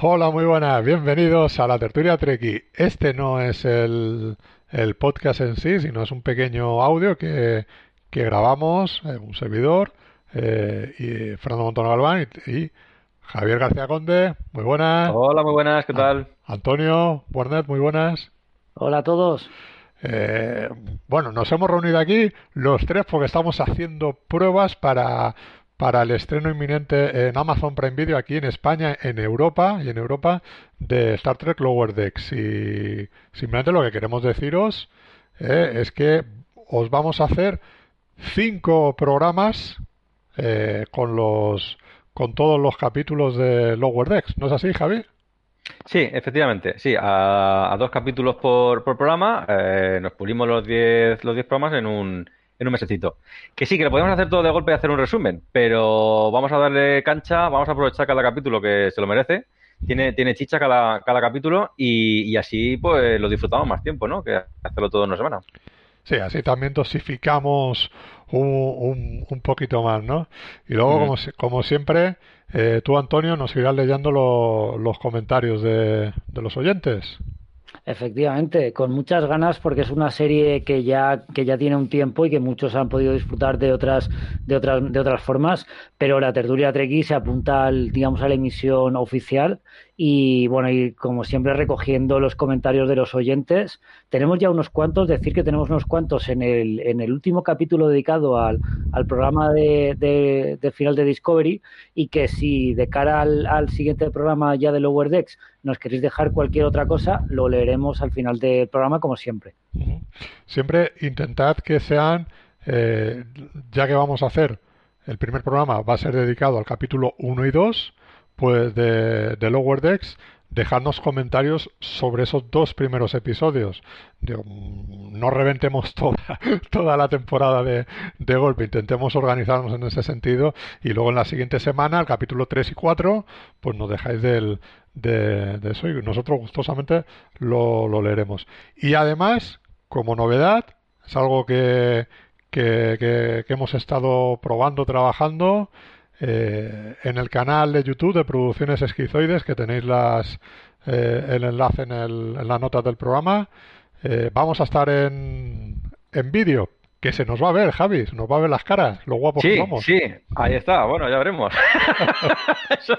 Hola, muy buenas, bienvenidos a la tertulia Treki. Este no es el, el, podcast en sí, sino es un pequeño audio que, que grabamos en un servidor eh, y Fernando Montano Galván y, y, Javier García Conde. Muy buenas. Hola, muy buenas, ¿qué tal? Antonio Buernet, muy buenas. Hola a todos. Eh, bueno, nos hemos reunido aquí los tres porque estamos haciendo pruebas para, para el estreno inminente en Amazon Prime Video aquí en España, en Europa y en Europa de Star Trek Lower Decks. Y simplemente lo que queremos deciros eh, es que os vamos a hacer cinco programas eh, con los con todos los capítulos de Lower Decks. ¿No es así, Javi? Sí, efectivamente, sí, a, a dos capítulos por, por programa, eh, nos pulimos los 10 los diez programas en un, en un mesecito. Que sí, que lo podemos hacer todo de golpe y hacer un resumen, pero vamos a darle cancha, vamos a aprovechar cada capítulo que se lo merece, tiene, tiene chicha cada, cada capítulo y, y así pues lo disfrutamos más tiempo, ¿no? Que hacerlo todo en una semana. Sí, así también dosificamos un, un, un poquito más, ¿no? Y luego, como, como siempre, eh, tú, Antonio, nos irás leyendo lo, los comentarios de, de, los oyentes. Efectivamente, con muchas ganas porque es una serie que ya que ya tiene un tiempo y que muchos han podido disfrutar de otras de otras de otras formas, pero la tertulia Treki se apunta al, digamos a la emisión oficial y bueno, y como siempre recogiendo los comentarios de los oyentes, tenemos ya unos cuantos, decir que tenemos unos cuantos en el, en el último capítulo dedicado al, al programa de, de, de, final de Discovery y que si de cara al, al, siguiente programa ya de Lower Decks nos queréis dejar cualquier otra cosa, lo leeremos al final del programa como siempre. Siempre intentad que sean, eh, ya que vamos a hacer, el primer programa va a ser dedicado al capítulo 1 y 2, pues de, de Lower Decks, dejadnos comentarios sobre esos dos primeros episodios. Digo, no reventemos toda, toda la temporada de, de, golpe, intentemos organizarnos en ese sentido y luego en la siguiente semana, el capítulo 3 y 4, pues nos dejáis del, de, eso y nosotros gustosamente lo, lo, leeremos. Y además, como novedad, es algo que, que, que hemos estado probando, trabajando, eh, en el canal de YouTube de Producciones Esquizoides, que tenéis las, eh, el enlace en, el, en las notas del programa. Eh, vamos a estar en, en vídeo, que se nos va a ver, Javi, se nos va a ver las caras, lo guapos sí, que somos. Sí, ahí está, bueno, ya veremos. Eso,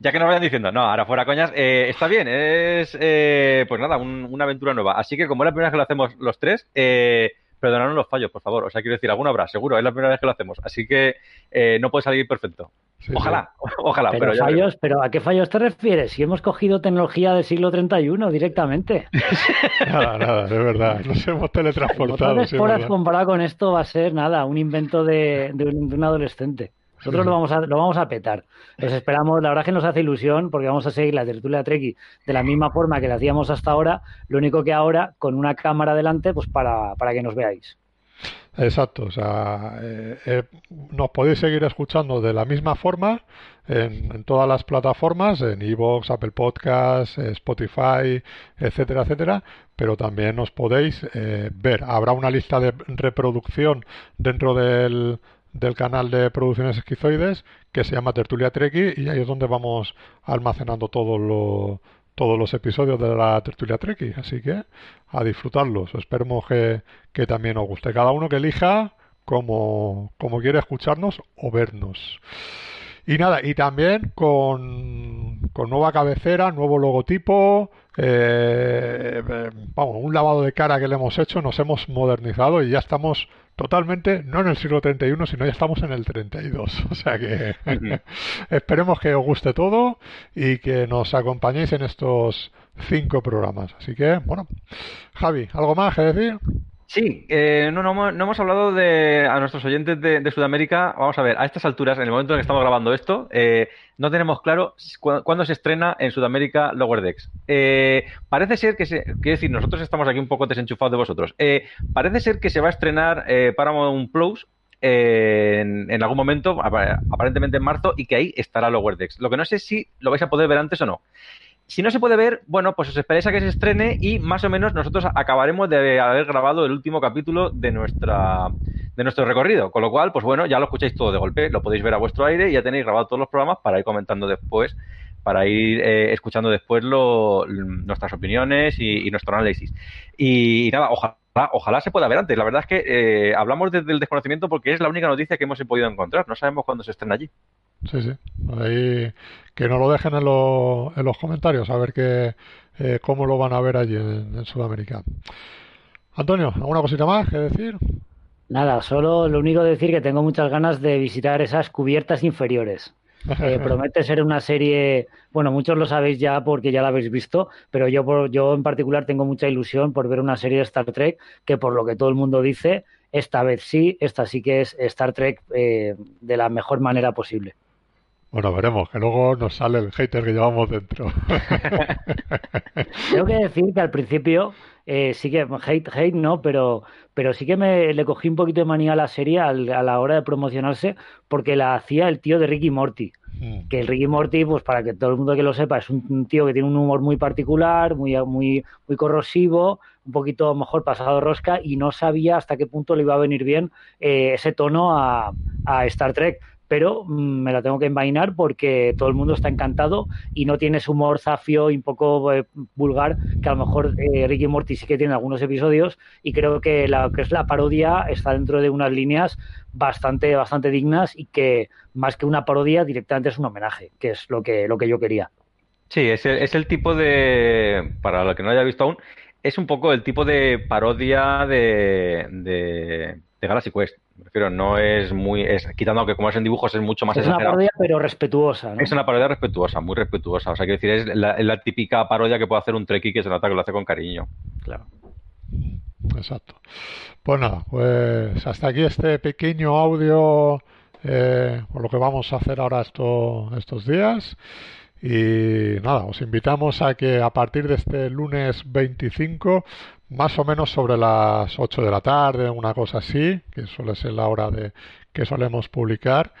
ya que nos vayan diciendo, no, ahora fuera coñas, eh, está bien, es eh, pues nada, un, una aventura nueva. Así que como es la primera vez que lo hacemos los tres, eh, perdonadnos los fallos, por favor. O sea, quiero decir, alguna habrá, seguro, es la primera vez que lo hacemos. Así que eh, no puede salir perfecto. Sí, ojalá, sí. ojalá. Pero, pero fallos, pero ¿a qué fallos te refieres? Si hemos cogido tecnología del siglo 31 directamente. nada, nada, de verdad. Nos hemos teletransportado. Sí, comparado con esto va a ser nada, un invento de, de, un, de un adolescente. Nosotros lo vamos a, lo vamos a petar. Los esperamos, la verdad que nos hace ilusión porque vamos a seguir la tertulia Treki de la misma forma que la hacíamos hasta ahora, lo único que ahora con una cámara delante pues para, para que nos veáis. Exacto, o sea, eh, eh, nos podéis seguir escuchando de la misma forma en, todas las plataformas, en Evox, Apple Podcasts, Spotify, etcétera, etcétera, pero también nos podéis eh, ver. Habrá una lista de reproducción dentro del, del canal de producciones esquizoides que se llama Tertulia Treki y ahí es donde vamos almacenando todo lo, todos los episodios de la Tertulia Treki. Así que a disfrutarlos. Esperemos que, que también os guste. Cada uno que elija como, como quiere escucharnos o vernos. Y nada, y también con, con nueva cabecera, nuevo logotipo, eh, vamos, un lavado de cara que le hemos hecho, nos hemos modernizado y ya estamos totalmente, no en el siglo 31, sino ya estamos en el 32. O sea que esperemos que os guste todo y que nos acompañéis en estos cinco programas. Así que, bueno, Javi, ¿algo más que decir? Sí, eh, no, no, hemos hablado de a nuestros oyentes de, Sudamérica. Vamos a ver, a estas alturas, en el momento en que estamos grabando esto, eh, no tenemos claro cuándo se estrena en Sudamérica Lower Decks. Eh, parece ser que se, quiero decir, nosotros estamos aquí un poco desenchufados de vosotros. parece ser que se va a estrenar Paramount Plus en, en, algún momento, aparentemente en marzo, y que ahí estará Lower Decks. Lo que no sé si lo vais a poder ver antes o no. Si no se puede ver, bueno, pues os esperáis a que se estrene y más o menos nosotros acabaremos de haber grabado el último capítulo de nuestra de nuestro recorrido. Con lo cual, pues bueno, ya lo escucháis todo de golpe, lo podéis ver a vuestro aire y ya tenéis grabado todos los programas para ir comentando después, para ir eh, escuchando después nuestras opiniones y, nuestro análisis. Y, nada, ojalá ojalá se pueda ver antes. La verdad es que eh, hablamos desde el desconocimiento porque es la única noticia que hemos podido encontrar. No sabemos cuándo se estrena allí. Sí, sí. Ahí que nos lo dejen en, en los comentarios a ver que, eh, cómo lo van a ver allí en, Sudamérica. Antonio, ¿alguna cosita más que decir? Nada, solo lo único que decir que tengo muchas ganas de visitar esas cubiertas inferiores. Eh, promete ser una serie, bueno, muchos lo sabéis ya porque ya la habéis visto, pero yo, por, yo en particular tengo mucha ilusión por ver una serie de Star Trek que por lo que todo el mundo dice, esta vez sí, esta sí que es Star Trek eh, de la mejor manera posible. Bueno, veremos, que luego nos sale el hater que llevamos dentro. Tengo que decir que al principio eh, sí que hate, hate no, pero, pero sí que me le cogí un poquito de manía a la serie a la hora de promocionarse porque la hacía el tío de Ricky Morty. Mm. Que el Ricky Morty, pues para que todo el mundo que lo sepa, es un, tío que tiene un humor muy particular, muy, muy, muy corrosivo, un poquito mejor pasado rosca y no sabía hasta qué punto le iba a venir bien eh, ese tono a, a Star Trek pero mm, me la tengo que envainar porque todo el mundo está encantado y no tiene ese humor zafio y un poco eh, vulgar que a lo mejor eh, Ricky Morty sí que tiene algunos episodios y creo que la que es la parodia está dentro de unas líneas bastante bastante dignas y que más que una parodia directamente es un homenaje, que es lo que lo que yo quería. Sí, es el, es el tipo de para lo que no haya visto aún es un poco el tipo de parodia de, de, de Galaxy Quest me refiero, no es muy. Es, quitando que como es en dibujos es mucho más Es una parodia, pero respetuosa. Es una parodia respetuosa, muy respetuosa. O sea, quiero decir, es la, típica parodia que puede hacer un Trekkie que se nota que lo hace con cariño. Claro. Exacto. Pues nada, pues hasta aquí este pequeño audio eh, por lo que vamos a hacer ahora esto, estos días. Y nada, os invitamos a que a partir de este lunes 25 más o menos sobre las 8 de la tarde, una cosa así, que suele ser la hora de que solemos publicar,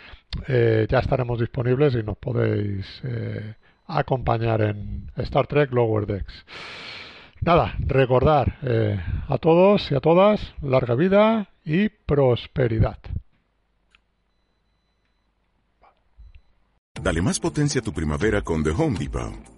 eh, ya estaremos disponibles y nos podéis eh, acompañar en Star Trek Lower Decks. Nada, recordar eh, a todos y a todas larga vida y prosperidad. Dale más potencia a tu primavera con The Home Depot.